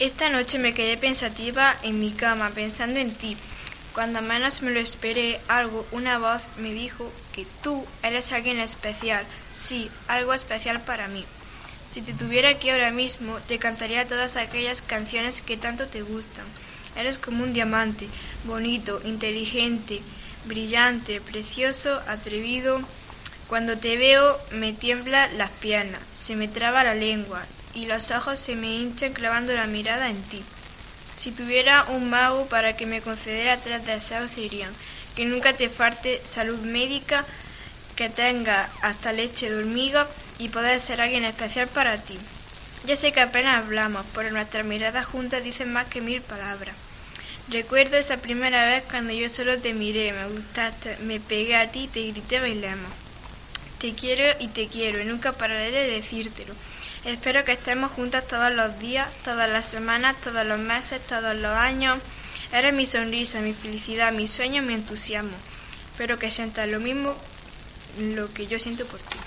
Esta noche me quedé pensativa en mi cama pensando en ti. Cuando menos me lo esperé, algo, una voz me dijo que tú eres alguien especial, sí, algo especial para mí. Si te tuviera aquí ahora mismo, te cantaría todas aquellas canciones que tanto te gustan. Eres como un diamante, bonito, inteligente, brillante, precioso, atrevido. Cuando te veo me tiemblan las piernas, se me traba la lengua y los ojos se me hinchan clavando la mirada en ti. Si tuviera un mago para que me concediera tres deseos serían que nunca te falte salud médica, que tenga hasta leche de hormiga y poder ser alguien especial para ti. Ya sé que apenas hablamos, pero nuestras miradas juntas dicen más que mil palabras. Recuerdo esa primera vez cuando yo solo te miré, me gustaste, me pegué a ti y te grité bailemos. Te quiero y te quiero y nunca pararé de decírtelo. Espero que estemos juntas todos los días, todas las semanas, todos los meses, todos los años. Eres mi sonrisa, mi felicidad, mi sueño, mi entusiasmo. Espero que sientas lo mismo lo que yo siento por ti.